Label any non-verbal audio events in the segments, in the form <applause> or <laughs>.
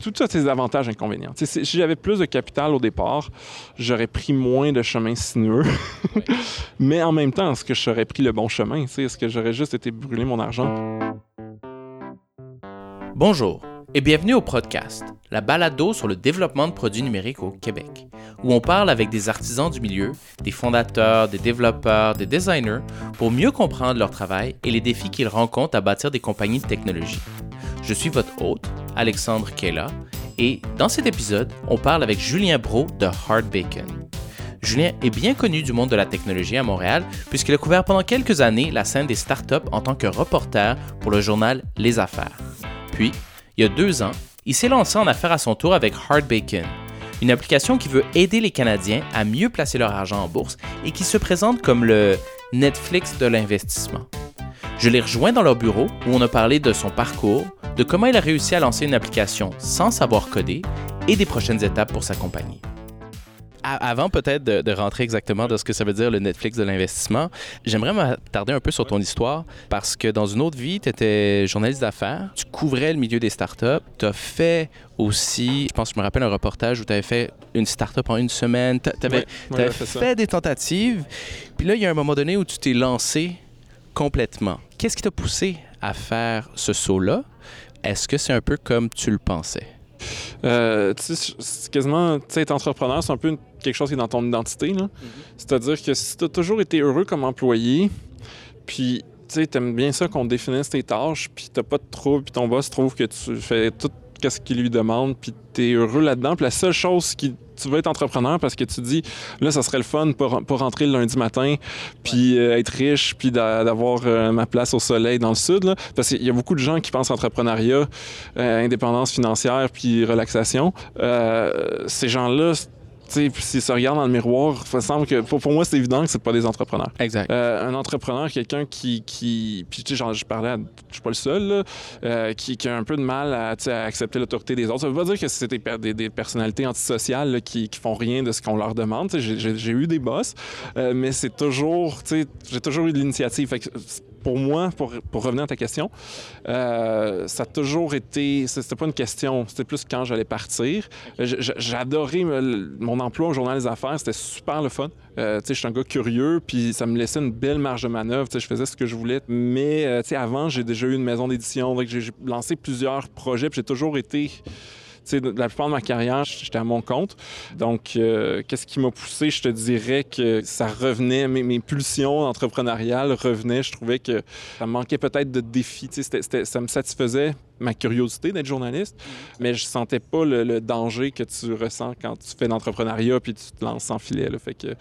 tout ça, c'est des avantages et inconvénients. si j'avais plus de capital au départ, j'aurais pris moins de chemins sinueux. <laughs> Mais en même temps, est-ce que j'aurais pris le bon chemin? Est-ce que j'aurais juste été brûler mon argent? Bonjour et bienvenue au podcast, la balado sur le développement de produits numériques au Québec, où on parle avec des artisans du milieu, des fondateurs, des développeurs, des designers, pour mieux comprendre leur travail et les défis qu'ils rencontrent à bâtir des compagnies de technologie. Je suis votre hôte, Alexandre Kella, et dans cet épisode, on parle avec Julien Bro de Hard Bacon. Julien est bien connu du monde de la technologie à Montréal puisqu'il a couvert pendant quelques années la scène des startups en tant que reporter pour le journal Les Affaires. Puis, il y a deux ans, il s'est lancé en affaires à son tour avec Hard Bacon, une application qui veut aider les Canadiens à mieux placer leur argent en bourse et qui se présente comme le Netflix de l'investissement. Je l'ai rejoint dans leur bureau où on a parlé de son parcours, de comment il a réussi à lancer une application sans savoir coder et des prochaines étapes pour sa compagnie. Avant peut-être de, rentrer exactement dans ce que ça veut dire le Netflix de l'investissement, j'aimerais m'attarder un peu sur ton histoire parce que dans une autre vie, tu étais journaliste d'affaires, tu couvrais le milieu des startups, tu as fait aussi, je pense que je me rappelle un reportage où tu avais fait une startup en une semaine, tu avais, fait, des tentatives, puis là, il y a un moment donné où tu t'es lancé complètement. Qu'est-ce qui t'a poussé à faire ce saut-là? Est-ce que c'est un peu comme tu le pensais? Euh, c'est quasiment, tu sais, être entrepreneur, c'est un peu quelque chose qui est dans ton identité. Mm-hmm. C'est-à-dire que si tu as toujours été heureux comme employé, puis tu sais, aimes bien ça qu'on définisse tes tâches, puis t'as pas de trouble, puis ton boss trouve que tu fais tout ce qu'il lui demande, puis tu es heureux là-dedans. Puis la seule chose qui tu veux être entrepreneur parce que tu dis, là, ça serait le fun pour, pour rentrer le lundi matin, puis euh, être riche, puis d'avoir euh, ma place au soleil dans le sud. Là. Parce qu'il y a beaucoup de gens qui pensent entrepreneuriat, euh, indépendance financière, puis relaxation. ces gens-là, s'ils se regardent dans le miroir, il semble que pour, moi, c'est évident que c'est pas des entrepreneurs. Exact. un entrepreneur, quelqu'un qui, qui. Puis, tu sais, je parlais, je suis pas le seul, là, qui, qui, a un peu de mal à, à accepter l'autorité des autres. Ça veut pas dire que c'est des, des, personnalités antisociales qui, qui font rien de ce qu'on leur demande. J'ai eu des boss, mais c'est toujours. J'ai toujours eu de l'initiative pour moi, pour, pour, revenir à ta question, euh, ça a toujours été. C'était pas une question, c'était plus quand j'allais partir. J'adorais mon emploi au Journal des Affaires, c'était super le fun. Euh, je suis un gars curieux, puis ça me laissait une belle marge de manœuvre. Je faisais ce que je voulais. Mais euh, avant, j'ai déjà eu une maison d'édition, j'ai lancé plusieurs projets, puis j'ai toujours été la plupart de ma carrière, j'étais à mon compte. Donc, euh, qu'est-ce qui m'a poussé? Je te dirais que ça revenait, mes, pulsions entrepreneuriales revenaient. Je trouvais que ça manquait peut-être de défis. ça me satisfaisait ma curiosité d'être journaliste, mais je sentais pas le, danger que tu ressens quand tu fais l'entrepreneuriat puis tu te lances sans filet.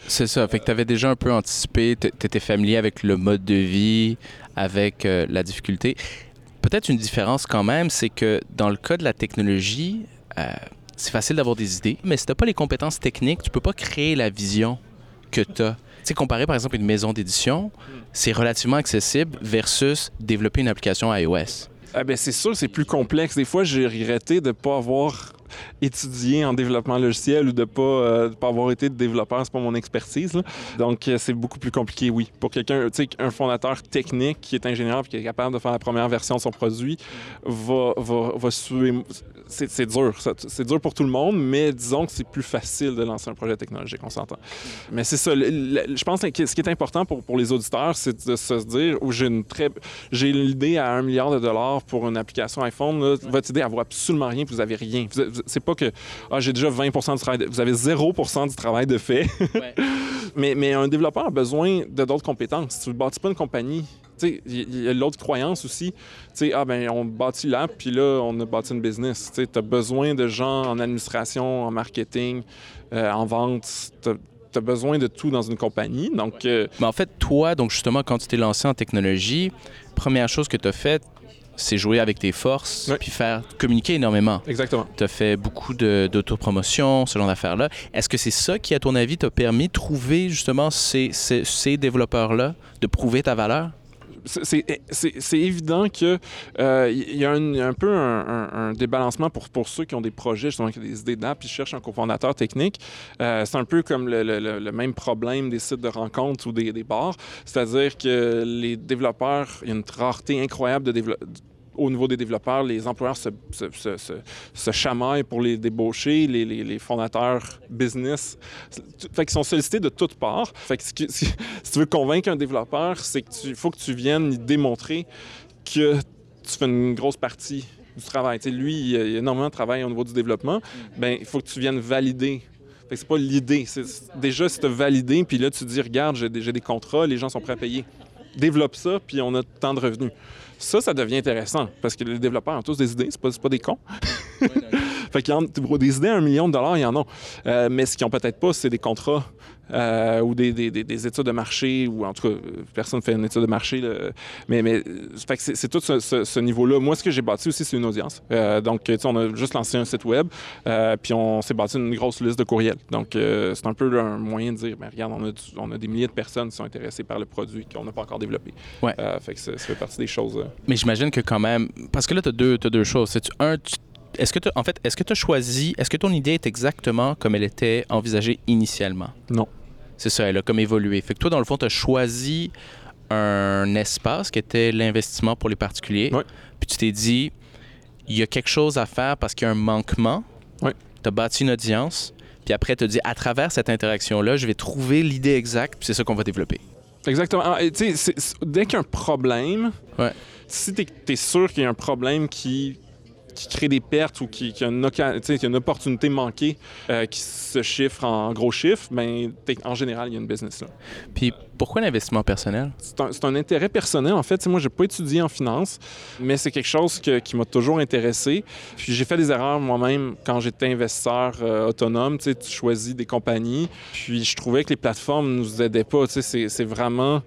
C'est ça. Fait que tu avais déjà un peu anticipé, tu étais familier avec le mode de vie, avec euh, la difficulté. Peut-être une différence quand même, c'est que dans le cas de la technologie, c'est facile d'avoir des idées, mais si tu n'as pas les compétences techniques, tu peux pas créer la vision que tu as. Tu sais, par exemple une maison d'édition, c'est relativement accessible versus développer une application iOS. Ah ben c'est sûr, c'est plus complexe. Des fois, j'ai regretté de ne pas avoir étudié en développement logiciel ou de pas, euh, pas avoir été développeur, c'est pas mon expertise. Donc, euh, c'est beaucoup plus compliqué, oui. Pour quelqu'un, tu sais, un fondateur technique qui est ingénieur et qui est capable de faire la première version de son produit, va, va, suivre c'est dur. C'est dur pour tout le monde, mais disons que c'est plus facile de lancer un projet technologique, on s'entend. Mais c'est ça. je pense que ce qui est important pour, les auditeurs, c'est de se dire j'ai une très. J'ai l'idée à un milliard de dollars pour une application iPhone. votre idée, elle vaut absolument rien, vous avez rien. C'est pas que ah, j'ai déjà 20 du travail. vous avez 0 du travail de fait. <laughs> mais, mais un développeur a besoin de d'autres compétences. Tu ne bâtis pas une compagnie il y a l'autre croyance aussi. sais, ah ben on bâtit l'app, puis là, on a bâti une business. Tu as besoin de gens en administration, en marketing, euh, en vente. Tu as, besoin de tout dans une compagnie. Donc, euh, Mais en fait, toi, donc justement, quand tu t'es lancé en technologie, première chose que tu as faite, c'est jouer avec tes forces, puis faire communiquer énormément. Exactement. Tu as fait beaucoup d'autopromotion, ce genre d'affaires-là. Est-ce que c'est ça qui, à ton avis, t'a permis de trouver justement ces, ces, ces développeurs-là, de prouver ta valeur? C'est évident qu'il euh, y a un, peu un, débalancement pour, pour ceux qui ont des projets, justement, qui des idées d'app, puis cherchent un cofondateur technique. Euh, c'est un peu comme le, même problème des sites de rencontres ou des, des bars. C'est-à-dire que les développeurs, il y a une rareté incroyable de développeurs au niveau des développeurs, les employeurs se, chamaillent pour les débaucher, les, fondateurs business. Fait qu'ils sont sollicités de toutes parts. Fait que <laughs> si, tu veux convaincre un développeur, c'est tu faut que tu viennes démontrer que tu fais une grosse partie du travail. sais, lui, il y a énormément de travail au niveau du développement. Ben, il faut que tu viennes valider fait que c'est pas l'idée. Déjà, c'est de valider, puis là, tu te dis, regarde, j'ai des contrats, les gens sont prêts à payer. Développe ça, puis on a tant de revenus. Ça, ça devient intéressant, parce que les développeurs ont tous des idées, c'est pas, pas des cons. Fait qu'il y a des idées à un million de dollars, il y en a. Euh, mais ce qu'ils ont peut-être pas, c'est des contrats euh, ou des, des, des, études de marché, ou en tout cas, personne ne fait une étude de marché. Là. Mais, mais c'est tout ce, ce, ce niveau-là. Moi, ce que j'ai bâti aussi, c'est une audience. Euh, donc, on a juste lancé un site web, euh, puis on s'est bâti une grosse liste de courriels. Donc, c'est un peu un moyen de dire, ben, regarde, on a, du, on a, des milliers de personnes qui sont intéressées par le produit qu'on n'a pas encore développé. Ouais. Fait que ça, fait partie des choses. Mais j'imagine que quand même, parce que là, tu as deux, as deux choses. Un, tu est-ce que tu en fait, est-ce que tu as choisi, est-ce que ton idée est exactement comme elle était envisagée initialement? Non. C'est ça, elle a comme évolué. Fait que toi dans le fond, tu as choisi un espace qui était l'investissement pour les particuliers. Oui. Puis tu t'es dit il y a quelque chose à faire parce qu'il y a un manquement. Oui. Tu as bâti une audience. Puis après, tu as dit à travers cette interaction-là, je vais trouver l'idée exacte, puis c'est ça qu'on va développer. Exactement. Ah, tu sais, dès qu'il y a un problème, ouais. si tu es, sûr qu'il y a un problème qui qui crée des pertes ou qui, qui a, une, qui a une opportunité manquée euh, qui se chiffre en gros chiffres, ben, en général, il y a une business là. Puis pourquoi l'investissement personnel? C'est un, un, intérêt personnel. En fait, moi, je n'ai pas étudié en finance, mais c'est quelque chose que, qui m'a toujours intéressé. Puis j'ai fait des erreurs moi-même quand j'étais investisseur euh, autonome. Tu choisis des compagnies. Puis je trouvais que les plateformes ne nous aidaient pas. C'est vraiment...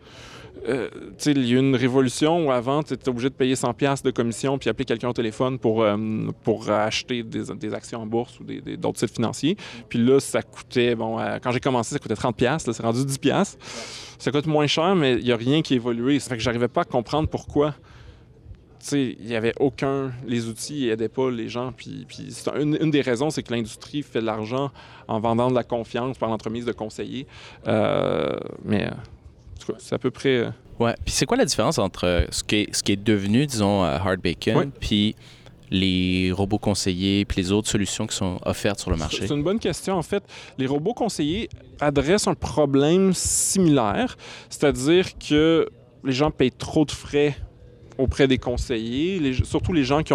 Euh, il y a eu une révolution où avant, tu étais obligé de payer 100$ de commission puis appeler quelqu'un au téléphone pour, euh, pour acheter des, des, actions en bourse ou d'autres des, sites financiers. Puis là, ça coûtait, bon, euh, quand j'ai commencé, ça coûtait 30$, là, c'est rendu 10$. Ça coûte moins cher, mais il n'y a rien qui a évolué. Ça fait que j'arrivais pas à comprendre pourquoi. Il n'y avait aucun. Les outils n'aidaient pas les gens. Puis, puis une, une, des raisons, c'est que l'industrie fait de l'argent en vendant de la confiance par l'entremise de conseillers. Euh, c'est à peu près. Ouais. Puis c'est quoi la différence entre ce qui est, ce qui est devenu, disons, Hard Bacon, ouais. puis les robots conseillers, puis les autres solutions qui sont offertes sur le marché? C'est une bonne question. En fait, les robots conseillers adressent un problème similaire, c'est-à-dire que les gens payent trop de frais auprès des conseillers, surtout les gens qui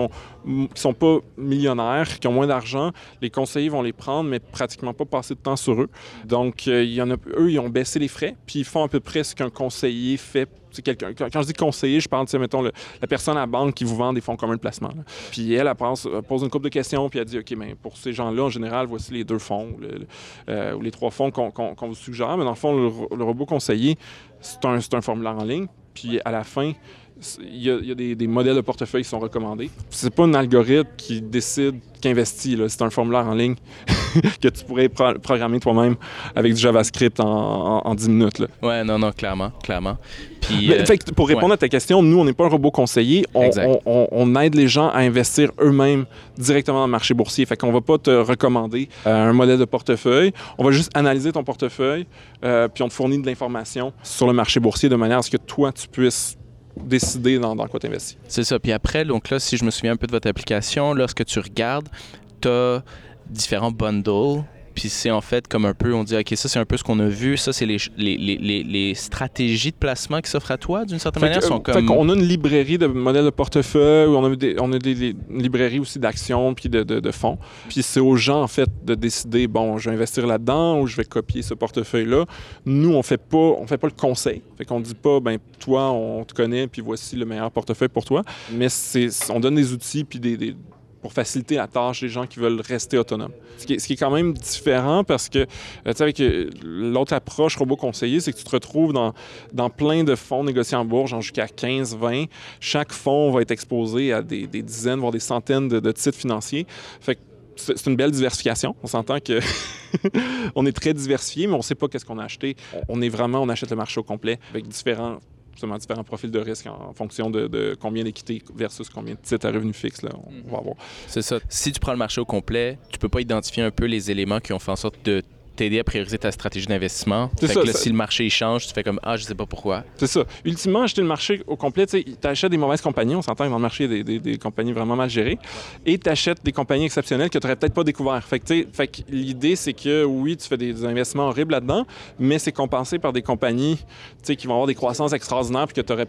qui sont pas millionnaires, qui ont moins d'argent, les conseillers vont les prendre, mais pratiquement pas passer de temps sur eux. Donc, euh, eux, ils ont baissé les frais, puis ils font à peu près ce qu'un conseiller fait. Quand je dis conseiller, je parle, mettons, le, la personne à la banque qui vous vend des fonds communs de placement. Puis elle, elle, pose une couple de questions, puis elle dit, OK, mais pour ces gens-là, en général, voici les deux fonds euh, ou les trois fonds qu'on, vous suggère. Mais dans le fond, le, robot conseiller, c'est un formulaire en ligne. Puis à la fin, il y a, il y a des, des, modèles de portefeuille qui sont recommandés. C'est pas un algorithme qui décide, qui investit. C'est un formulaire en ligne <laughs> que tu pourrais pro programmer toi-même avec du JavaScript en, en, en 10 minutes. Là. Ouais, non, non, clairement, clairement. Puis, Mais, euh, fait, pour répondre ouais. à ta question, nous, on n'est pas un robot conseiller. On, on, on, aide les gens à investir eux-mêmes directement dans le marché boursier. Fait qu'on va pas te recommander euh, un modèle de portefeuille. On va juste analyser ton portefeuille, euh, puis on te fournit de l'information sur le marché boursier de manière à ce que toi, tu puisses décider dans, dans quoi tu investis. C'est ça. Puis après, donc là, si je me souviens un peu de votre application, lorsque tu regardes, tu as différents bundles. Puis c'est en fait comme un peu, on dit, OK, ça c'est un peu ce qu'on a vu, ça c'est les, les, les, les, stratégies de placement qui s'offrent à toi d'une certaine fait manière. Que, sont fait comme... On a une librairie de modèles de portefeuille, on a des, on a des, des librairies aussi d'actions puis de, de, de, fonds. Puis c'est aux gens en fait de décider, bon, je vais investir là-dedans ou je vais copier ce portefeuille-là. Nous, on fait pas, on fait pas le conseil. Fait qu'on dit pas, ben toi, on te connaît puis voici le meilleur portefeuille pour toi. Mais c'est, on donne des outils puis des, des pour faciliter la tâche des gens qui veulent rester autonomes. Ce qui est, ce qui est quand même différent parce que, tu sais, avec l'autre approche robot conseiller, c'est que tu te retrouves dans, dans plein de fonds négociés en bourse, genre jusqu'à 15, 20. Chaque fonds va être exposé à des, des dizaines, voire des centaines de, de titres financiers. Fait que c'est une belle diversification. On s'entend que <laughs> on est très diversifié, mais on ne sait pas qu'est-ce qu'on a acheté. On est vraiment, on achète le marché au complet avec différents justement différents profils de risque en, fonction de, de combien d'équité versus combien de titres à revenu fixe là, on, va avoir. C'est ça. Si tu prends le marché au complet, tu peux pas identifier un peu les éléments qui ont fait en sorte de t'aider à prioriser ta stratégie d'investissement. Fait ça, que là, ça- si le marché il change, tu fais comme Ah, je sais pas pourquoi. C'est ça. Ultimement, acheter le marché au complet, tu achètes des mauvaises compagnies. On s'entend que dans le marché, il y a des, des- des compagnies vraiment mal gérées. Et tu achètes des compagnies exceptionnelles que tu n'aurais peut-être pas découvert. Fait que, fait l'idée, c'est que oui, tu fais des investissements horribles là-dedans, mais c'est compensé par des compagnies qui vont avoir des croissances extraordinaires puis que tu n'aurais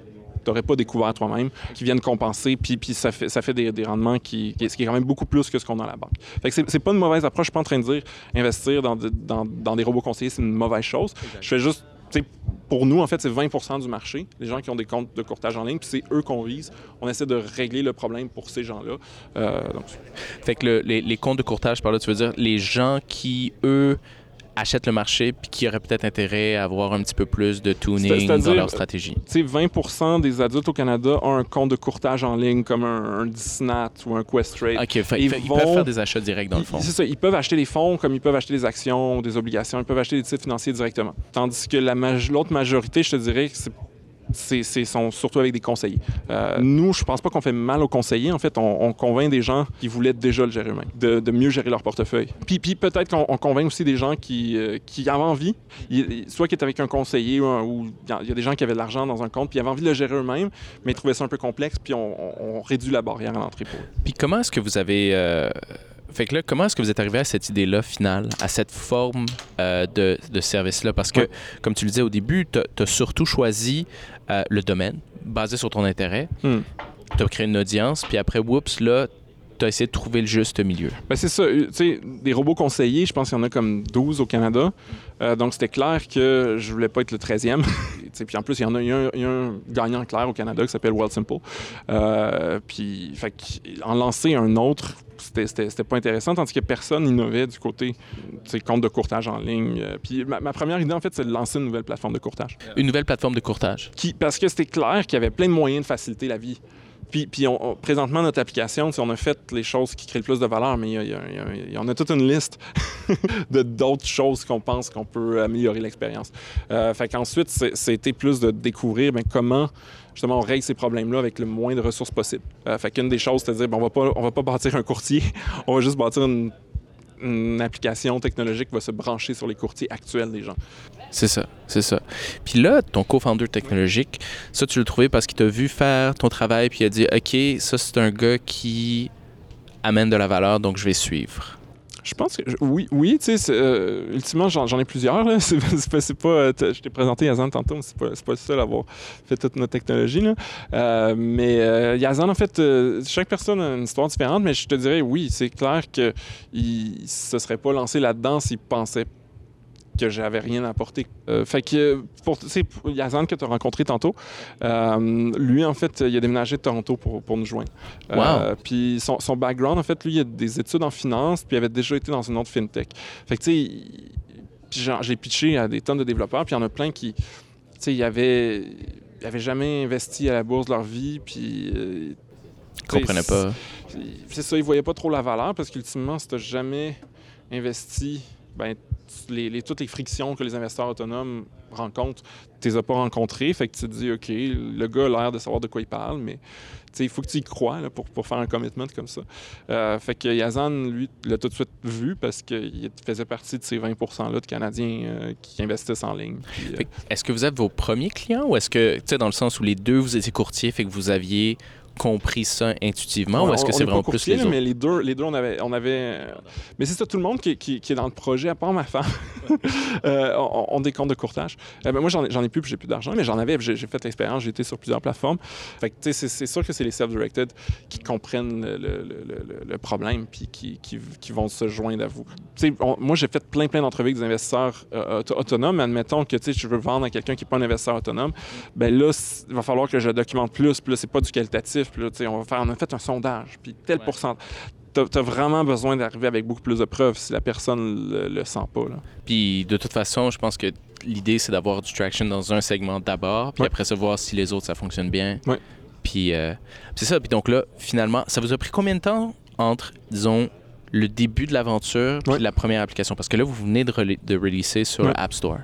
pas découvert toi-même, qui viennent compenser, puis, puis ça fait, ça fait des, des rendements qui, qui, ce qui est quand même beaucoup plus que ce qu'on a à la banque. Fait que c'est, pas une mauvaise approche. Je suis pas en train de dire investir dans, de- dans, dans des robots conseillers, c'est une mauvaise chose. Je fais juste, tu sais, pour nous, en fait, c'est 20 du marché, les gens qui ont des comptes de courtage en ligne, puis c'est eux qu'on vise. On essaie de régler le problème pour ces gens-là. Euh, donc, Fait que le- les, les comptes de courtage, par là, tu veux dire les gens qui, eux, achètent le marché puis qui auraient peut-être intérêt à avoir un petit peu plus de tuning dans leur stratégie. tu sais, 20% des adultes au Canada ont un compte de courtage en ligne comme un, un Disnat ou un Questrade. OK, fait, Ils fait- ils peuvent faire des achats directs dans le fond. C'est ça, ils peuvent acheter des fonds comme ils peuvent acheter des actions, des obligations, ils peuvent acheter des titres financiers directement. Tandis que la maj- l'autre majorité, je te dirais, que c'est c'est, sont surtout avec des conseillers. Euh, nous, je pense pas qu'on fait mal aux conseillers. En fait, on, on convainc des gens qui voulaient déjà le gérer eux-mêmes, de, de mieux gérer leur portefeuille. Puis, puis peut-être qu'on on convainc aussi des gens qui, euh, qui avaient envie, soit qui étaient avec un conseiller ou, un- ou il y a- des gens qui avaient de l'argent dans un compte, puis ils avaient envie de le gérer eux-mêmes, mais ils trouvaient ça un peu complexe, puis on, réduit la barrière à l'entrée pour eux. Puis comment est-ce que vous avez... euh, Fait que là, comment est-ce que vous êtes arrivé à cette idée-là finale, à cette forme euh, de, de service-là? Parce que, Ouais. comme tu le disais au début, tu as surtout choisi euh, le domaine, basé sur ton intérêt. Hmm. Tu as créé une audience, puis après, whoops, là, tu as essayé de trouver le juste milieu. Ben, c'est ça. euh, Tu sais, des robots conseillers, je pense qu'il y en a comme 12 au Canada. Euh, donc, c'était clair que je voulais pas être le 13e. <laughs> Tu sais, puis en plus, il y en a, y a un, y a un gagnant clair au Canada qui s'appelle Well Simple. Euh, puis, en lancer un autre, c'était- pas intéressant, tandis que personne n'innovait du côté, compte de courtage en ligne. Euh, Puis, ma, ma première idée, en fait, c'est de lancer une nouvelle plateforme de courtage. Une nouvelle plateforme de courtage. Qui, parce que c'était clair qu'il y avait plein de moyens de faciliter la vie. Puis, on- on- présentement, notre application, on a fait les choses qui créent le plus de valeur, mais il y, y a- toute une liste <laughs> d'autres choses qu'on pense qu'on peut améliorer l'expérience. Euh, fait qu'ensuite, c'était plus de découvrir ben, comment justement on règle ces problèmes-là avec le moins de ressources possible. Euh, fait qu'une des choses, c'est de dire, ben, on va on va pas bâtir un courtier, <laughs> on va juste bâtir une, une application technologique va se brancher sur les courtiers actuels des gens. C'est ça, c'est ça. Puis là, ton co-founder technologique, ça, tu l'as trouvé parce qu'il t'a vu faire ton travail, puis il a dit, OK, ça, c'est un gars qui amène de la valeur, donc je vais suivre. Je pense que oui, oui, tu sais, euh, ultimement, j'en, ai plusieurs. <laughs> C'est, pas, pas, euh, je t'ai présenté Yazan tantôt, mais c'est pas, pas le seul à avoir fait toute notre technologie. Là. Euh, mais euh, Yazan, en fait, chaque personne a une histoire différente, mais je te dirais, oui, c'est clair qu'il ne se serait pas lancé là-dedans s'il pensait que j'avais rien à apporter. Euh, fait que, pour, tu sais, Yazan que tu as rencontré tantôt, euh, lui, en fait, il a déménagé de Toronto pour, pour nous joindre. Euh, puis son, son background, en fait, lui, il a des études en finance, puis il avait déjà été dans une autre fintech. Fait que, tu sais, puis j'ai pitché à des tonnes de développeurs, puis il y en a plein qui, tu sais, ils avaient, ils avaient jamais investi à la bourse de leur vie, puis... euh, tu sais, pas. c'est ça, ils voyaient pas trop la valeur parce qu'ultimement, si tu jamais investi, ben, toutes les frictions que les investisseurs autonomes rencontrent, tu les as pas rencontrées. Fait que tu te dis, OK, le gars a l'air de savoir de quoi il parle, mais il faut que tu y crois pour, pour faire un commitment comme ça. Euh, fait que Yazan, lui, l'a tout de suite vu parce qu'il faisait partie de ces 20 %-là de Canadiens euh, qui investissent en ligne. Euh, Est-ce que vous êtes vos premiers clients ou est-ce que, tu sais, dans le sens où les deux, vous étiez courtiers, fait que vous aviez compris ça intuitivement Ouais, ou est-ce que c'est est vraiment plus les autres? Mais les deux, les deux on avait. On avait euh, mais c'est ça, tout le monde qui, qui- qui est dans le projet, à part ma femme, <laughs> euh, on, on a des comptes de courtage. Euh, ben, moi, j'en ai, plus, j'ai plus d'argent, mais j'en avais, j'ai fait l'expérience, j'ai été sur plusieurs plateformes. Fait que, c'est- sûr que c'est les self-directed qui comprennent le, le- le- le- le problème, puis qui, qui- qui vont se joindre à vous. On- moi, j'ai fait plein, plein d'entrevues avec des investisseurs euh, auto- autonomes. Admettons que, tu je veux vendre à quelqu'un qui n'est pas un investisseur autonome, ben là, il va falloir que je documente plus, puis là, c'est pas du qualitatif, puis là, tu sais, on va faire, on a fait un sondage, puis tel Ouais. pourcentage. T'as as vraiment besoin d'arriver avec beaucoup plus de preuves si la personne le, le sent pas. Là. Puis de toute façon, je pense que l'idée, c'est d'avoir du traction dans un segment d'abord, puis Ouais. après ça, voir si les autres, ça fonctionne bien. Ouais. Puis euh, c'est ça. Puis donc là, finalement, ça vous a pris combien de temps entre, disons, le début de l'aventure puis Ouais. la première application? Parce que là, vous venez de, rela- de releaser sur. App Store.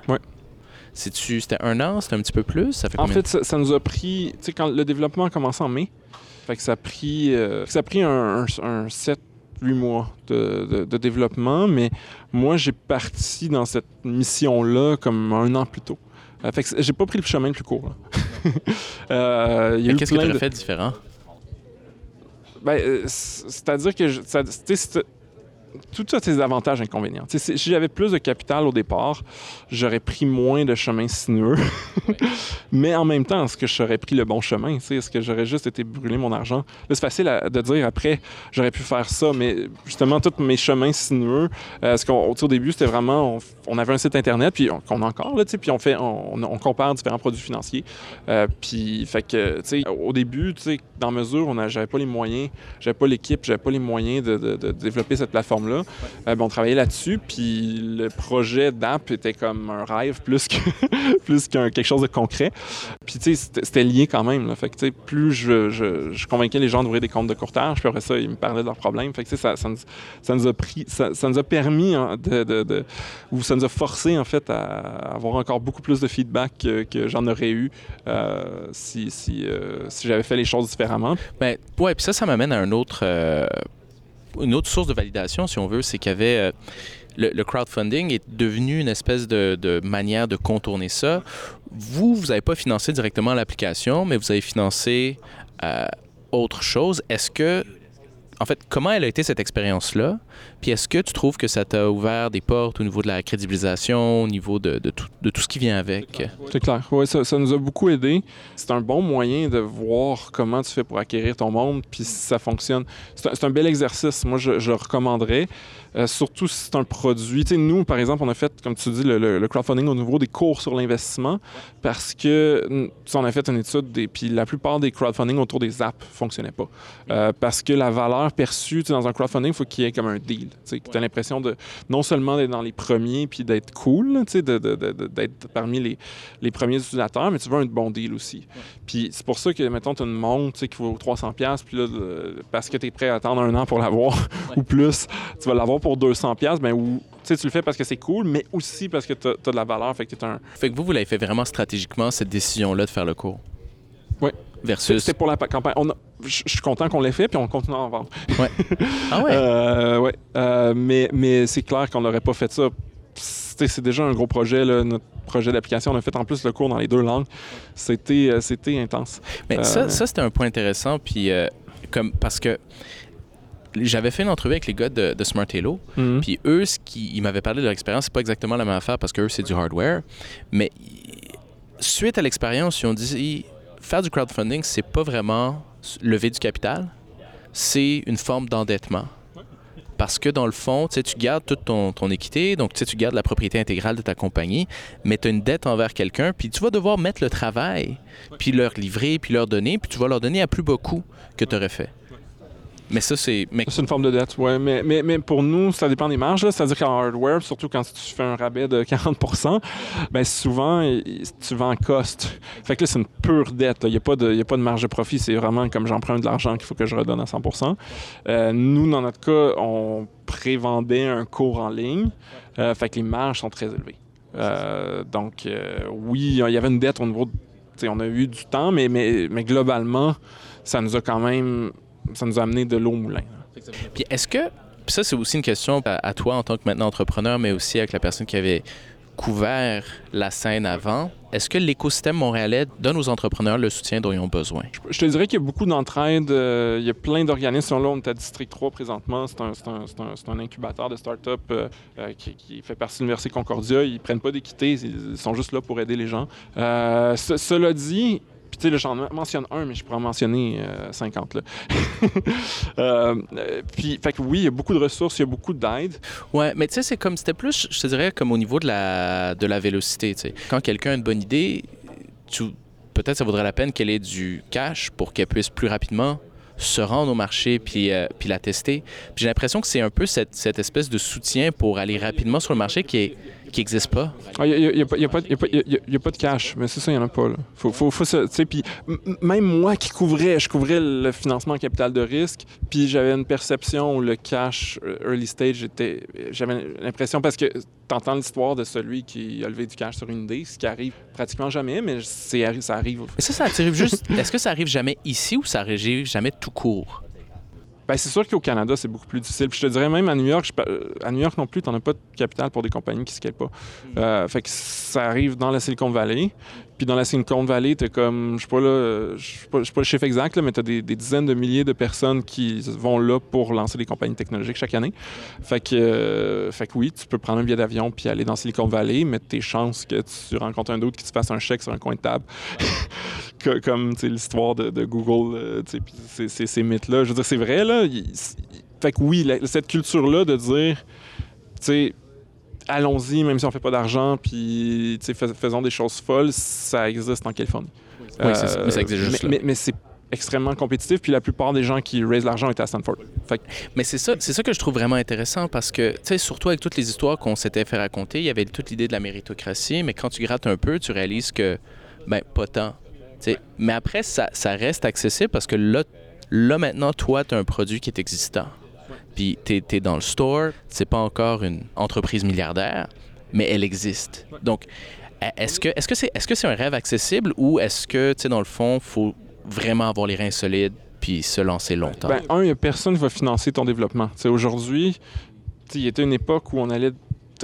C'était un an? C'était un petit peu plus? Ça fait En fait, ça, ça nous a pris, tu sais, quand le développement a commencé en mai, fait que ça a pris, euh, ça a pris un, 7, huit mois de, de, développement, mais moi, j'ai parti dans cette mission-là comme un an plus tôt. Euh, fait que j'ai pas pris le chemin le plus court. <laughs> euh, Qu'est-ce que tu as fait différent? Ben, euh, c'est-à-dire que, ça, tout ça, c'est des avantages et inconvénients. si j'avais plus de capital au départ, j'aurais pris moins de chemins sinueux. <laughs> Mais en même temps, est-ce que j'aurais pris le bon chemin? Est-ce que j'aurais juste été brûler mon argent? Là, c'est facile de dire après, j'aurais pu faire ça, mais justement, tous mes chemins sinueux, euh, ce qu'on, au début, c'était vraiment, on, avait un site Internet, puis on, a encore, là, puis on, fait, on, compare différents produits financiers. Euh, puis, fait que, au début, dans mesure, on j'avais pas les moyens, j'avais pas l'équipe, j'avais pas les moyens de, de développer cette plateforme euh, ben, on travaillait là-dessus, puis le projet d'app était comme un rêve plus que <laughs> plus qu'un quelque chose de concret. Puis tu sais, c'était lié quand même. Là. Fait que plus je, je, convainquais les gens d'ouvrir des comptes de courtage, puis après ça, ils me parlaient de leurs problèmes. Fait que ça, ça, nous, ça nous a pris, ça, nous a permis hein, de, ou ça nous a forcé en fait à avoir encore beaucoup plus de feedback que, j'en aurais eu euh, euh, si j'avais fait les choses différemment. Ben ouais, puis ça, ça m'amène à un autre une autre source de validation, si on veut, c'est qu'il y avait... Euh, le, crowdfunding est devenu une espèce de, manière de contourner ça. Vous, vous n'avez pas financé directement l'application, mais vous avez financé euh, autre chose. Est-ce que en fait, comment elle a été cette expérience-là? Puis est-ce que tu trouves que ça t'a ouvert des portes au niveau de la crédibilisation, au niveau de, tout, de tout, ce qui vient avec? C'est clair. Oui, ça, ça, nous a beaucoup aidé. C'est un bon moyen de voir comment tu fais pour acquérir ton monde, puis si ça fonctionne. C'est un, bel exercice. Moi, je, je recommanderais. Euh, surtout si c'est un produit. Tu sais, nous, par exemple, on a fait, comme tu dis, le, crowdfunding au niveau des cours sur l'investissement parce que, tu on a fait une étude et puis la plupart des crowdfunding autour des apps ne fonctionnaient pas. Euh, parce que la valeur perçue dans un crowdfunding, il faut qu'il y ait comme un deal. Tu as l'impression de non seulement d'être dans les premiers puis d'être cool, tu sais, d'être parmi les, les, premiers utilisateurs, mais tu veux un bon deal aussi. Puis c'est pour ça que, mettons, tu as une montre qui vaut 300$, puis là, parce que tu es prêt à attendre un an pour l'avoir <laughs> ou plus, tu vas l'avoir pour 200 pièces ben où tu le fais parce que c'est cool, mais aussi parce que tu as, de la valeur, fait que un... Fait que vous, vous l'avez fait vraiment stratégiquement, cette décision-là de faire le cours? Oui. Versus... C'était pour la campagne. Je suis content qu'on l'ait fait, puis on continue à en vendre. Ouais. Ah ouais? <laughs> euh, ouais. Euh, mais mais c'est clair qu'on n'aurait pas fait ça. C'est déjà un gros projet, là, notre projet d'application. On a fait en plus le cours dans les deux langues. C'était euh, c'était intense. Mais ça, euh, ça c'était un point intéressant, puis comme, parce que j'avais fait une entrevue avec les gars de, Smart Halo. Mhm. Puis eux, ce qui, ils m'avaient parlé de leur expérience, c'est pas exactement la même affaire parce que eux, c'est du hardware. Mais suite à l'expérience, ils ont dit faire du crowdfunding, c'est pas vraiment lever du capital, c'est une forme d'endettement. Parce que dans le fond, tu gardes toute ton, ton équité, donc tu gardes la propriété intégrale de ta compagnie, mais tu as une dette envers quelqu'un, puis tu vas devoir mettre le travail, puis leur livrer, puis leur donner, puis tu vas leur donner à plus beaucoup que tu aurais fait. Mais ça, c'est. C'est une forme de dette, oui. Mais, mais, mais, pour nous, ça dépend des marges. C'est-à-dire qu'en hardware, surtout quand tu fais un rabais de <laughs> 40% ben souvent, tu vends cost. Fait que là, c'est une pure dette. Il n'y a, pas de, a pas de marge de profit. C'est vraiment comme j'emprunte de l'argent qu'il faut que je redonne à 100% euh, Nous, dans notre cas, on prévendait un cours en ligne. Euh, fait que les marges sont très élevées. Euh, donc, oui, il y avait une dette au niveau. on a eu du temps, mais, mais, mais globalement, ça nous a quand même ça nous a amené de l'eau au moulin. Puis est-ce que, puis ça c'est aussi une question à, toi en tant que maintenant entrepreneur, mais aussi avec la personne qui avait couvert la scène avant, est-ce que l'écosystème montréalais donne aux entrepreneurs le soutien dont ils ont besoin? Je, te dirais qu'il y a beaucoup d'entraide. Euh, il y a plein d'organismes. Là, on est à District 3 présentement. C'est un, un, un, incubateur de start-up euh, euh, qui, fait partie de l'Université Concordia. Ils prennent pas d'équité. Ils sont juste là pour aider les gens. cela dit, puis, tu sais, j'en mentionne un, mais je pourrais en mentionner 50. Euh, là. <laughs> Euh, puis, fait que oui, il y a beaucoup de ressources, il y a beaucoup d'aide. Ouais, mais tu sais, c'est comme, c'était plus, je te dirais, comme au niveau de la, de la vélocité. Quand quelqu'un a une bonne idée, peut-être ça vaudrait la peine qu'elle ait du cash pour qu'elle puisse plus rapidement se rendre au marché puis, euh, puis la tester. Puis j'ai l'impression que c'est un peu cette, espèce de soutien pour aller rapidement sur le marché qui est qui n'existe pas? Il n'y a, a, a, pas de cash, mais c'est ça, il n'y en a pas. Là. Faut, faut, faut puis même moi qui couvrais, je couvrais le financement en capital de risque, puis j'avais une perception où le cash euh, early stage était. J'avais l'impression, parce que tu entends l'histoire de celui qui a levé du cash sur une idée, ce qui arrive pratiquement jamais, mais ça arrive. Mais ça, ça arrive juste. Est-ce que ça arrive jamais ici ou ça arrive jamais tout court? Ben, c'est sûr qu'au Canada, c'est beaucoup plus difficile. Puis je te dirais même à New York, à New York non plus, tu n'en as pas de capital pour des compagnies qui ne scalent pas. Mm. Euh, fait que ça arrive dans la Silicon Valley. Puis dans la Silicon Valley, tu comme, je sais pas là, je sais pas, pas, le chiffre exact, mais tu as des, dizaines de milliers de personnes qui vont là pour lancer des compagnies technologiques chaque année. Fait que, euh, fait que oui, tu peux prendre un billet d'avion puis aller dans Silicon Valley, mais tes chances que tu rencontres un autre qui te fasse un chèque sur un coin de table, <laughs> comme l'histoire de, Google, euh, puis ces mythes-là. Je veux dire, c'est vrai, là. fait que oui, cette culture-là de dire, tu sais, allons-y, même si on fait pas d'argent, puis faisons des choses folles, ça existe en Californie. Oui, mais ça existe juste mais, mais, c'est extrêmement compétitif, puis la plupart des gens qui raisent l'argent étaient à Stanford. Mais c'est ça, c'est ça que je trouve vraiment intéressant parce que, tu sais, surtout avec toutes les histoires qu'on s'était fait raconter, il y avait toute l'idée de la méritocratie, mais quand tu grattes un peu, tu réalises que, ben, pas tant. mais après, ça, ça reste accessible parce que là, là maintenant, toi, tu as un produit qui est existant puis tu es, dans le store, c'est pas encore une entreprise milliardaire, mais elle existe. Donc, e, est-ce que est-ce que c'est est-ce que c'est un rêve accessible ou est-ce que tu sais dans le fond, faut vraiment avoir les reins solides puis se lancer longtemps? Ben, un, il a personne qui va financer ton développement. aujourd'hui, il y était une époque où on allait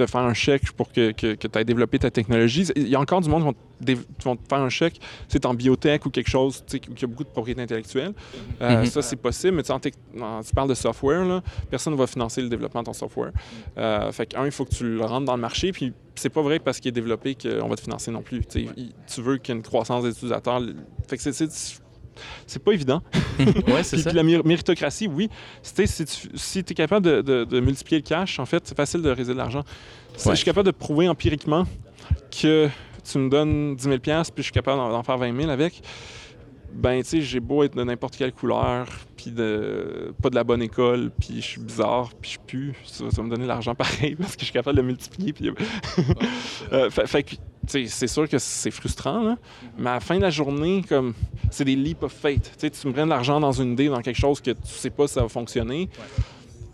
te faire un chèque pour que, que, tu aies développé ta technologie. Il y a encore du monde qui vont, te faire un chèque, c'est en biotech ou quelque chose qui a beaucoup de propriété intellectuelle. Euh, mhm. Ça, c'est possible, mais tu parles de software, là, personne ne va financer le développement de ton software. Euh, fait un, il faut que tu le rentres dans le marché, puis c'est pas vrai parce qu'il est développé qu'on va te financer non plus. tu veux qu'il y ait une croissance des utilisateurs. Fait que c'est c'est pas évident. <laughs> ouais, c'est ça. la méritocratie, oui. Si tu es capable de, multiplier le cash, en fait, c'est facile de réaliser de l'argent. Si je suis capable de prouver empiriquement que tu me donnes 10 000 puis je suis capable d'en faire 20 000 avec, ben, tu sais, j'ai beau être de n'importe quelle couleur, puis de pas de la bonne école, puis je suis bizarre, puis je pue, ça, va me donner l'argent <laughs> pareil parce que je suis capable de le multiplier. Puis... euh, <laughs> fait, que, c'est sûr que c'est frustrant, mais à la fin de la journée, comme c'est des leap of faith. tu me prends de l'argent dans une idée, dans quelque chose que tu sais pas si ça va fonctionner.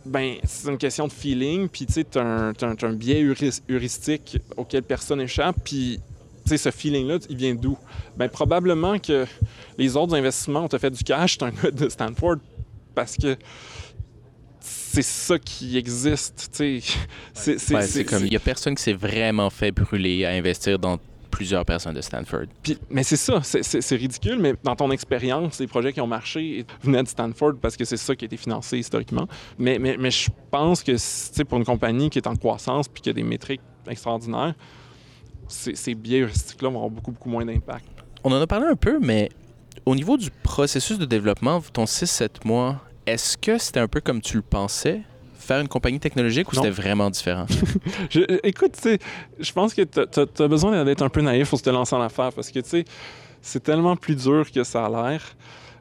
Ben, c'est une question de feeling, puis tu as, un, un biais heuristique auquel personne échappe, puis ce feeling-là, il vient d'où? Bien, probablement que les autres investissements ont fait du cash, c'est un gars de Stanford, parce que c'est ça qui existe. C'est comme, il n'y a personne qui s'est vraiment fait brûler à investir dans plusieurs personnes de Stanford. Puis, mais c'est ça, c'est ridicule, mais dans ton expérience, les projets qui ont marché venaient de Stanford parce que c'est ça qui a été financé historiquement. Mais, mais, mais je pense que pour une compagnie qui est en croissance puis qui a des métriques extraordinaires, ces, biais heuristiques-là vont avoir beaucoup, beaucoup moins d'impact. On en a parlé un peu, mais au niveau du processus de développement, ton 6-7 mois, est-ce que c'était un peu comme tu le pensais? faire une compagnie technologique ou c'était vraiment différent? <laughs> je, écoute, je pense que tu as, besoin d'être un peu naïf pour se lancer en affaires parce que c'est tellement plus dur que ça a l'air.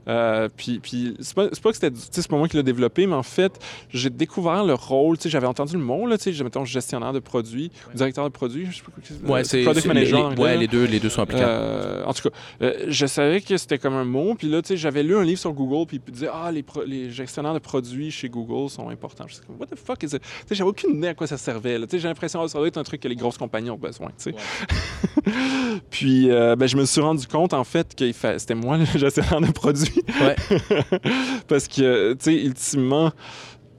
Euh, puis, puis c'est pas, pas, que c'était, c'est pas moi qui l'ai développé, mais en fait, j'ai découvert le rôle. J'avais entendu le mot, là, mettons gestionnaire de produits, directeur de produits, je sais pas, ouais, c'est product manager. Les, ouais, les deux, les deux sont applicables. Euh, en tout cas, euh, je savais que c'était comme un mot. Puis là, j'avais lu un livre sur Google, puis il disait ah les, les, gestionnaires de produits chez Google sont importants. Je comme what the fuck is it? J'avais aucune idée à quoi ça servait. J'ai l'impression que ça doit être un truc que les grosses compagnies ont besoin. <laughs> puis ben, je me suis rendu compte en fait que c'était moi le <laughs> gestionnaire de produits. Ouais. <laughs> Parce que, tu sais, ultimement,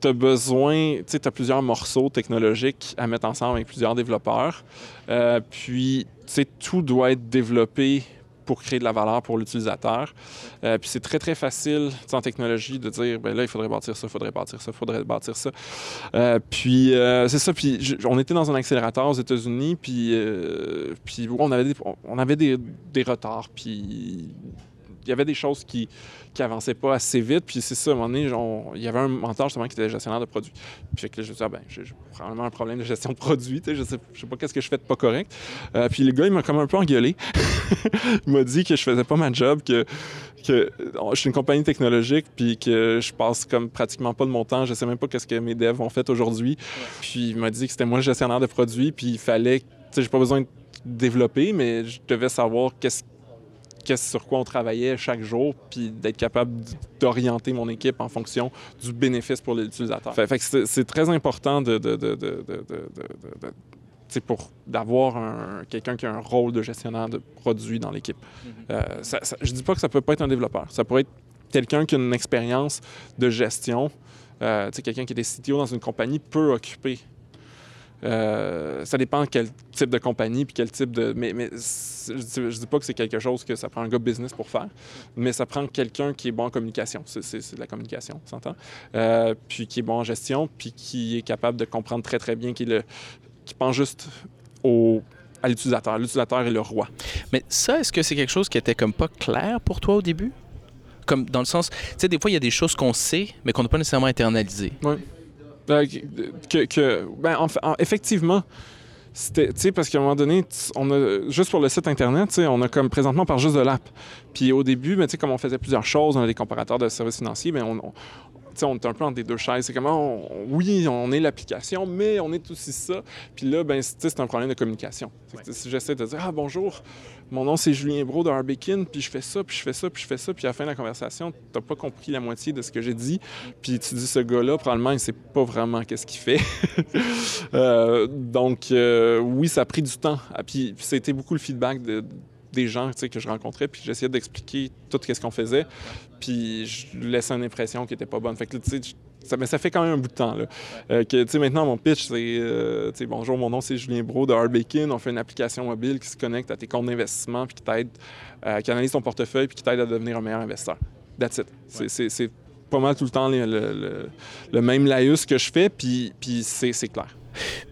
tu as besoin, tu sais, tu as plusieurs morceaux technologiques à mettre ensemble avec plusieurs développeurs. Euh, puis, tu sais, tout doit être développé pour créer de la valeur pour l'utilisateur. Euh, puis c'est très, très facile en technologie de dire, ben là, il faudrait bâtir ça, il faudrait bâtir ça, il faudrait bâtir ça. Euh, puis c'est ça. Puis on était dans un accélérateur aux États-Unis, puis, puis on avait, des, on avait des, des retards. Puis il y avait des choses qui qui avançait pas assez vite. Puis c'est ça, à un moment donné, il y avait un mentor justement qui était gestionnaire de produits. Puis fait que là, je me suis dit, ah, ben, j'ai probablement un problème de gestion de produits. Je sais, je sais pas qu'est-ce que je fais de pas correct. Euh, puis le gars, il m'a comme un peu engueulé. <laughs> il m'a dit que je faisais pas ma job, que, que je suis une compagnie technologique, puis que je passe comme pratiquement pas de mon temps. Je sais même pas qu'est-ce que mes devs ont fait aujourd'hui. Puis il m'a dit que c'était moi le gestionnaire de produits, puis il fallait, tu sais, j'ai pas besoin de développer, mais je devais savoir qu'est-ce qu'est-ce sur quoi on travaillait chaque jour, puis d'être capable d'orienter mon équipe en fonction du bénéfice pour l'utilisateur. Fait, fait c'est très important de, de, de, de pour d'avoir quelqu'un qui a un rôle de gestionnaire de produits dans l'équipe. Mm-hmm. euh, je dis pas que ça peut pas être un développeur. Ça pourrait être quelqu'un qui a une expérience de gestion, euh, quelqu'un qui était CTO dans une compagnie peut occuper. Euh, ça dépend quel type de compagnie puis quel type de. Mais, mais je, dis, dis pas que c'est quelque chose que ça prend un gars business pour faire, mais ça prend quelqu'un qui est bon en communication. C'est de la communication, on s'entend? Euh, puis qui est bon en gestion, puis qui est capable de comprendre très très bien, qui, le, qui pense juste au à l'utilisateur. L'utilisateur est le roi. Mais ça, est-ce que c'est quelque chose qui était comme pas clair pour toi au début? Comme dans le sens, tu sais, des fois, il y a des choses qu'on sait, mais qu'on n'a pas nécessairement internalisées. Oui. Euh, que, que, ben, en, en, effectivement, c'était, parce qu'à un moment donné, on a, juste pour le site Internet, on a comme présentement par juste de l'app. Puis au début, ben, comme on faisait plusieurs choses, on a des comparateurs de services financiers, ben, on, on on est un peu entre des deux chaises. C'est comment, oui, on est l'application, mais on est aussi ça. Puis là, ben, c'est un problème de communication. Ouais. Si j'essaie de dire, ah bonjour, mon nom c'est Julien Bro de Harbekin, puis je fais ça, puis je fais ça, puis je fais ça, puis à la fin de la conversation, t'as pas compris la moitié de ce que j'ai dit, puis tu dis ce gars-là, probablement, il sait pas vraiment qu'est-ce qu'il fait. <laughs> euh, donc, euh, oui, ça a pris du temps. Ah, puis, été beaucoup le feedback de, des gens que je rencontrais, puis j'essayais d'expliquer tout ce qu'on faisait, puis je laissais une impression qui n'était pas bonne. Fait que, ça, mais ça fait quand même un bout de temps. Là. Euh, que, maintenant, mon pitch, c'est euh, Bonjour, mon nom c'est Julien Bro de Harbekin. On fait une application mobile qui se connecte à tes comptes d'investissement, puis qui t'aide, euh, qui analyse ton portefeuille, puis qui t'aide à devenir un meilleur investisseur. That's it. Ouais. C'est pas mal tout le temps le, le, le même laïus que je fais, puis, puis c'est clair.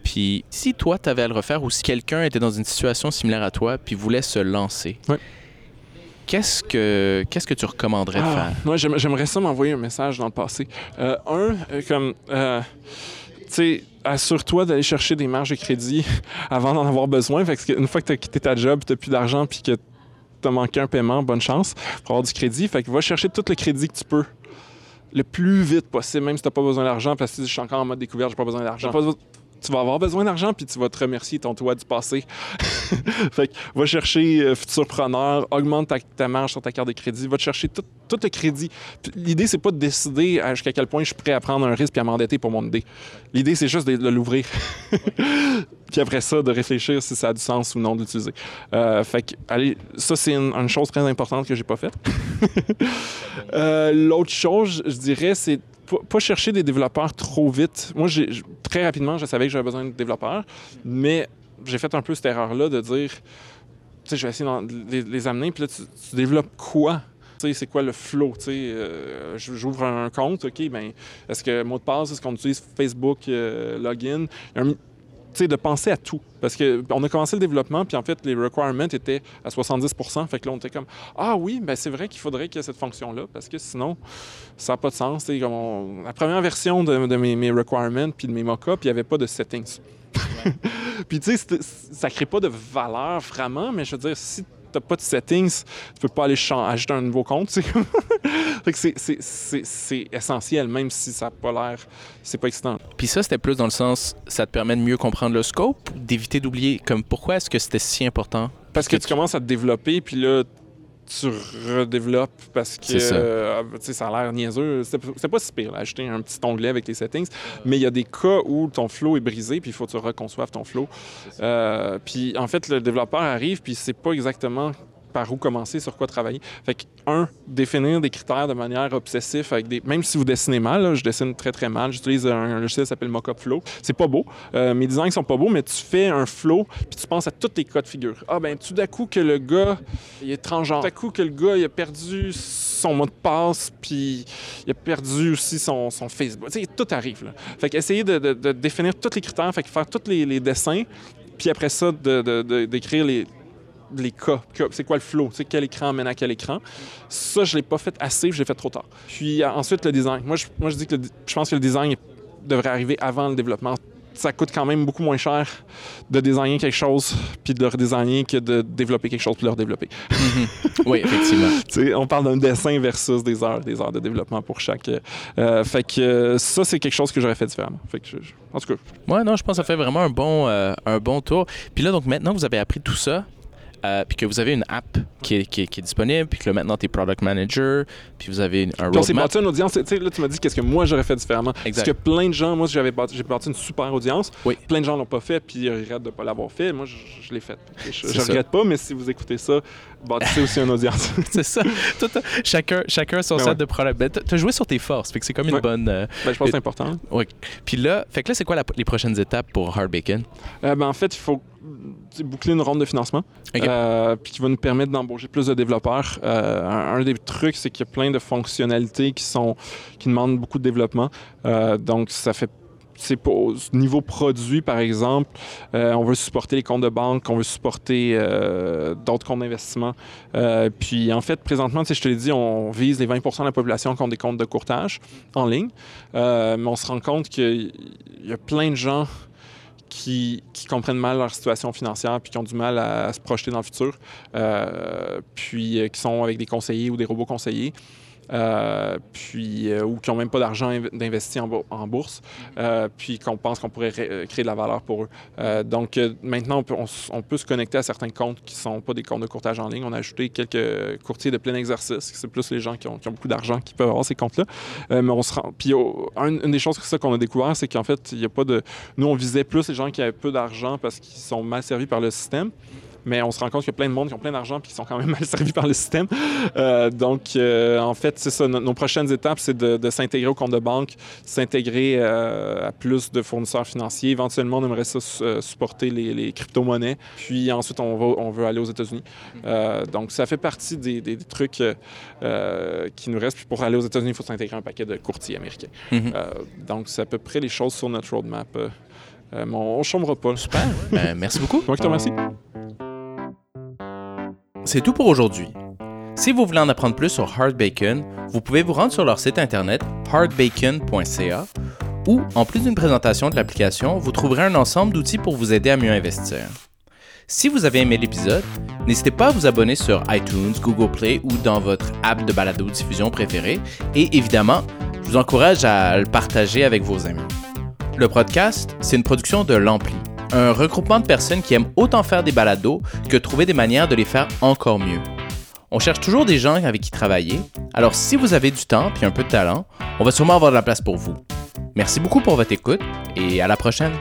Puis si toi, tu avais à le refaire ou si quelqu'un était dans une situation similaire à toi puis voulait se lancer, ouais. Qu'est-ce que qu'est-ce que tu recommanderais de ah, faire? Moi, j'aimerais ça m'envoyer un message dans le passé. Euh, un, euh, comme... Euh, tu sais, assure-toi d'aller chercher des marges de crédit <laughs> avant d'en avoir besoin. Fait que une fois que tu as quitté ta job, tu n'as plus d'argent puis que tu as manqué un paiement, bonne chance pour avoir du crédit. Fait que va chercher tout le crédit que tu peux le plus vite possible, même si tu n'as pas besoin d'argent, parce que je suis encore en mode découverte, j'ai pas besoin d'argent tu vas avoir besoin d'argent, puis tu vas te remercier ton toit du passé. <laughs> fait que va chercher euh, futur preneur, augmente ta, ta, marge sur ta carte de crédit, va te chercher tout, tout le crédit. L'idée, c'est pas de décider jusqu'à quel point je suis prêt à prendre un risque et à m'endetter pour mon idée. L'idée, c'est juste de, de l'ouvrir. <laughs> puis après ça, de réfléchir si ça a du sens ou non d'utiliser. Euh, fait que, allez, ça, c'est une, une, chose très importante que j'ai pas faite. <laughs> euh, L'autre chose, je dirais, c'est pas chercher des développeurs trop vite. Moi, très rapidement, je savais que j'avais besoin de développeurs, mais j'ai fait un peu cette erreur-là de dire, tu sais, je vais essayer de les, amener, puis là, tu, développes quoi? Tu sais, c'est quoi le flow? Tu sais, euh, j'ouvre un compte, OK, bien, est-ce que mot de passe, est-ce qu'on utilise Facebook, euh, login? De penser à tout. Parce qu'on a commencé le développement, puis en fait, les requirements étaient à 70% Fait que là, on était comme Ah oui, ben c'est vrai qu'il faudrait qu'il y ait cette fonction-là, parce que sinon, ça n'a pas de sens. Comme on... La première version de, de mes, mes, requirements puis de mes mock-ups, il n'y avait pas de settings. <laughs> Puis tu sais, ça ne crée pas de valeur vraiment, mais je veux dire, si t'as pas de settings, tu peux pas aller ajouter un nouveau compte. <laughs> c'est essentiel, même si ça n'a pas l'air, c'est pas excitant. Puis ça, c'était plus dans le sens, ça te permet de mieux comprendre le scope, d'éviter d'oublier, comme pourquoi est-ce que c'était si important? Parce que, que tu, tu commences à te développer, puis là, tu redéveloppes parce que ça. Euh, ça a l'air niaiseux. C'est pas si pire, là, ajouter un petit onglet avec les settings, mais il y a des cas où ton flow est brisé, puis il faut que tu reconçoives ton flow. Euh, puis en fait, le développeur arrive, puis c'est pas exactement par où commencer, sur quoi travailler. Fait que, un, définir des critères de manière obsessive, avec des... même si vous dessinez mal, là, je dessine très très mal, j'utilise un, logiciel qui s'appelle Mockup Flow. C'est pas beau, euh, mes designs sont pas beaux, mais tu fais un flow, puis tu penses à tous tes cas de figure. Ah ben, tout d'un coup que le gars, il est transgenre. Tout d'un coup que le gars, il a perdu son mot de passe, puis il a perdu aussi son, son Facebook. Tu sais, tout arrive, là. Fait qu'essayer de, de, de, définir tous les critères, fait que faire tous les, les dessins, puis après ça, d'écrire les les cas. C'est quoi le flow? Tu sais, quel écran mène à quel écran? Ça, je ne l'ai pas fait assez, je l'ai fait trop tard. Puis ensuite, le design. Moi, je, moi, je dis que le, je pense que le design devrait arriver avant le développement. Ça coûte quand même beaucoup moins cher de designer quelque chose puis de le redesigner que de développer quelque chose puis de le redévelopper. Mm -hmm. Oui, effectivement. <laughs> tu sais, on parle d'un dessin versus des heures, des heures de développement pour chaque. Euh, fait que ça, c'est quelque chose que j'aurais fait différemment. Fait que je, en tout cas. Ouais, non, je pense que ça fait vraiment un bon, euh, un bon tour. Puis là, donc maintenant, vous avez appris tout ça. Euh, puis que vous avez une app qui est, qui est- qui est disponible, puis que là, maintenant, tu es product manager, puis vous avez un Puis on s'est roadmap. bâti une audience. Tu sais, là, tu m'as dit qu'est-ce que moi j'aurais fait différemment. Exact. Parce que plein de gens, moi, j'avais j'ai bâti une super audience. Oui. Plein de gens l'ont pas fait, puis ils regrettent de pas l'avoir fait. Moi, je, je l'ai fait. Je, je regrette pas, mais si vous écoutez ça, bâtissez aussi une audience. <laughs> c'est ça. Chacun, chacun son Ben set ouais. de problèmes. T'as- t'as joué sur tes forces, fait que c'est comme une Ouais. bonne. euh, ben, je pense que c'est important. ouais. Puis là, fait que là, c'est quoi la- les prochaines étapes pour Hard Bacon? Euh, ben, en fait, il faut tu boucler une ronde de financement, euh, puis qui va nous permettre d'embaucher plus de développeurs. Euh, un, un des trucs, c'est qu'il y a plein de fonctionnalités qui sont qui demandent beaucoup de développement. Euh, donc, ça fait c'est niveau produit, par exemple, euh, on veut supporter les comptes de banque, on veut supporter euh, d'autres comptes d'investissement. Euh, puis, en fait, présentement, je te l'ai dit, on vise les 20 de la population qui ont des comptes de courtage en ligne. Mais on se rend compte qu'il y a plein de gens qui, comprennent mal leur situation financière puis qui ont du mal à, se projeter dans le futur, euh, puis euh, qui sont avec des conseillers ou des robots conseillers. Euh, puis euh, ou qui n'ont même pas d'argent inv- d'investi en, bour- en bourse, euh, puis qu'on pense qu'on pourrait ré- créer de la valeur pour eux. Donc maintenant, on peut, on s- on peut se connecter à certains comptes qui ne sont pas des comptes de courtage en ligne. On a ajouté quelques courtiers de plein exercice, c'est plus les gens qui ont, qui ont beaucoup d'argent qui peuvent avoir ces comptes-là. Mais on se rend. Puis oh, un- une des choses que ça qu'on a découvert, c'est qu'en fait, il n'y a pas de. Nous, on visait plus les gens qui avaient peu d'argent parce qu'ils sont mal servis par le système. Mais on se rend compte qu'il y a plein de monde qui ont plein d'argent puis qui sont quand même <laughs> mal servis par le système. Euh, donc, euh, en fait, c'est ça. No- Nos prochaines étapes, c'est de, de s'intégrer au compte de banque, s'intégrer euh, à plus de fournisseurs financiers. Éventuellement, on aimerait ça su- supporter les, les crypto-monnaies. Puis ensuite, on, va, on veut aller aux États-Unis. Euh, donc, ça fait partie des, des- des trucs qui nous restent. Puis pour aller aux États-Unis, il faut s'intégrer à un paquet de courtiers américains. Mhm. Euh, donc, c'est à peu près les choses sur notre roadmap. Euh, on ne chômera pas. Super. <laughs> Ben, merci beaucoup. Moi qui te remercie. C'est tout pour aujourd'hui. Si vous voulez en apprendre plus sur Hard Bacon, vous pouvez vous rendre sur leur site internet hardbacon.ca où, en plus d'une présentation de l'application, vous trouverez un ensemble d'outils pour vous aider à mieux investir. Si vous avez aimé l'épisode, n'hésitez pas à vous abonner sur iTunes, Google Play ou dans votre app de balado-diffusion préférée et évidemment, je vous encourage à le partager avec vos amis. Le podcast, c'est une production de l'Ampli, un regroupement de personnes qui aiment autant faire des balados que trouver des manières de les faire encore mieux. On cherche toujours des gens avec qui travailler, alors si vous avez du temps et un peu de talent, on va sûrement avoir de la place pour vous. Merci beaucoup pour votre écoute et à la prochaine.